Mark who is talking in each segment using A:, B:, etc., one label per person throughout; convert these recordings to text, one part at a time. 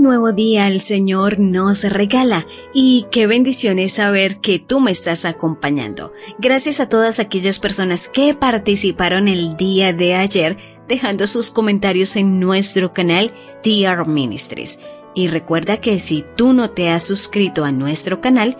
A: Nuevo día el Señor nos regala y qué bendición es saber que tú me estás acompañando. Gracias a todas aquellas personas que participaron el día de ayer dejando sus comentarios en nuestro canal TR Ministries. Y recuerda que si tú no te has suscrito a nuestro canal,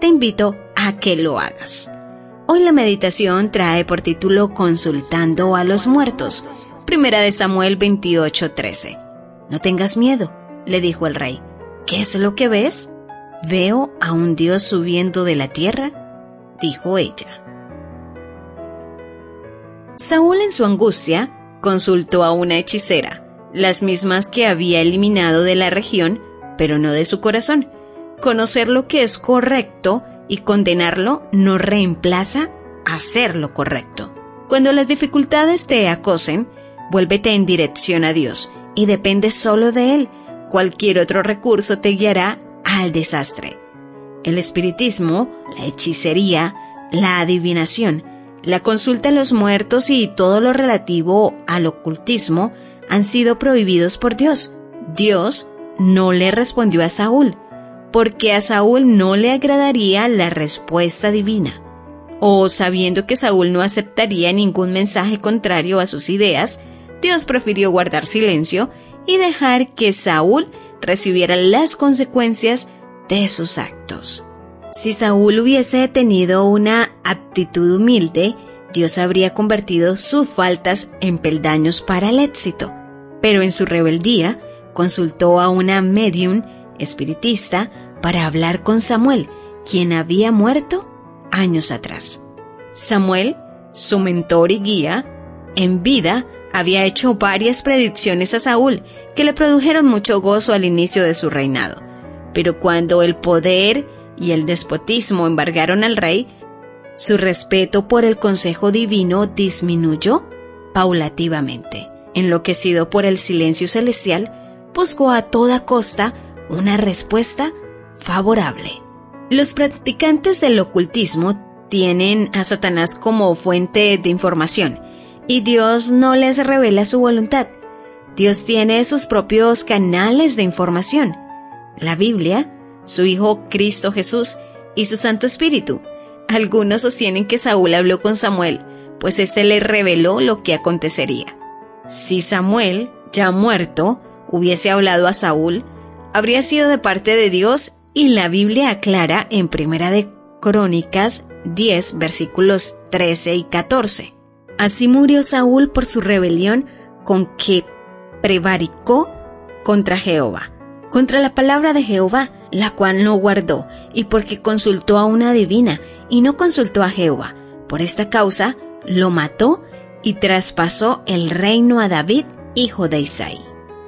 A: te invito a que lo hagas. Hoy la meditación trae por título Consultando a los muertos. Primera de Samuel 28:13. No tengas miedo le dijo el rey. ¿Qué es lo que ves? Veo a un dios subiendo de la tierra, dijo ella. Saúl en su angustia consultó a una hechicera, las mismas que había eliminado de la región, pero no de su corazón. Conocer lo que es correcto y condenarlo no reemplaza hacer lo correcto. Cuando las dificultades te acosen, vuélvete en dirección a Dios y depende solo de Él Cualquier otro recurso te guiará al desastre. El espiritismo, la hechicería, la adivinación, la consulta a los muertos y todo lo relativo al ocultismo han sido prohibidos por Dios. Dios no le respondió a Saúl, porque a Saúl no le agradaría la respuesta divina. O sabiendo que Saúl no aceptaría ningún mensaje contrario a sus ideas, Dios prefirió guardar silencio y dejar que Saúl recibiera las consecuencias de sus actos. Si Saúl hubiese tenido una aptitud humilde, Dios habría convertido sus faltas en peldaños para el éxito. Pero en su rebeldía, consultó a una medium espiritista para hablar con Samuel, quien había muerto años atrás. Samuel, su mentor y guía, en vida había hecho varias predicciones a Saúl que le produjeron mucho gozo al inicio de su reinado. Pero cuando el poder y el despotismo embargaron al rey, su respeto por el consejo divino disminuyó paulativamente. Enloquecido por el silencio celestial, buscó a toda costa una respuesta favorable. Los practicantes del ocultismo tienen a Satanás como fuente de información y Dios no les revela su voluntad. Dios tiene sus propios canales de información. La Biblia, su Hijo Cristo Jesús y su Santo Espíritu. Algunos sostienen que Saúl habló con Samuel, pues éste le reveló lo que acontecería. Si Samuel, ya muerto, hubiese hablado a Saúl, habría sido de parte de Dios y la Biblia aclara en Primera de Crónicas 10 versículos 13 y 14. Así murió Saúl por su rebelión con que prevaricó contra Jehová, contra la palabra de Jehová, la cual no guardó, y porque consultó a una divina y no consultó a Jehová. Por esta causa lo mató y traspasó el reino a David, hijo de Isaí.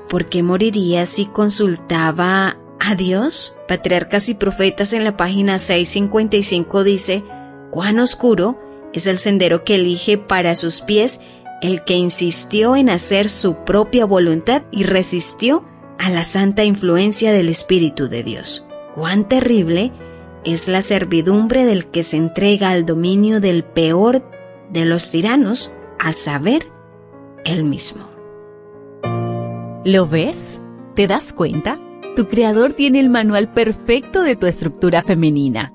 A: ¿Por qué moriría si consultaba a Dios? Patriarcas y Profetas en la página 655 dice, cuán oscuro es el sendero que elige para sus pies el que insistió en hacer su propia voluntad y resistió a la santa influencia del Espíritu de Dios. Cuán terrible es la servidumbre del que se entrega al dominio del peor de los tiranos, a saber, él mismo.
B: ¿Lo ves? ¿Te das cuenta? Tu creador tiene el manual perfecto de tu estructura femenina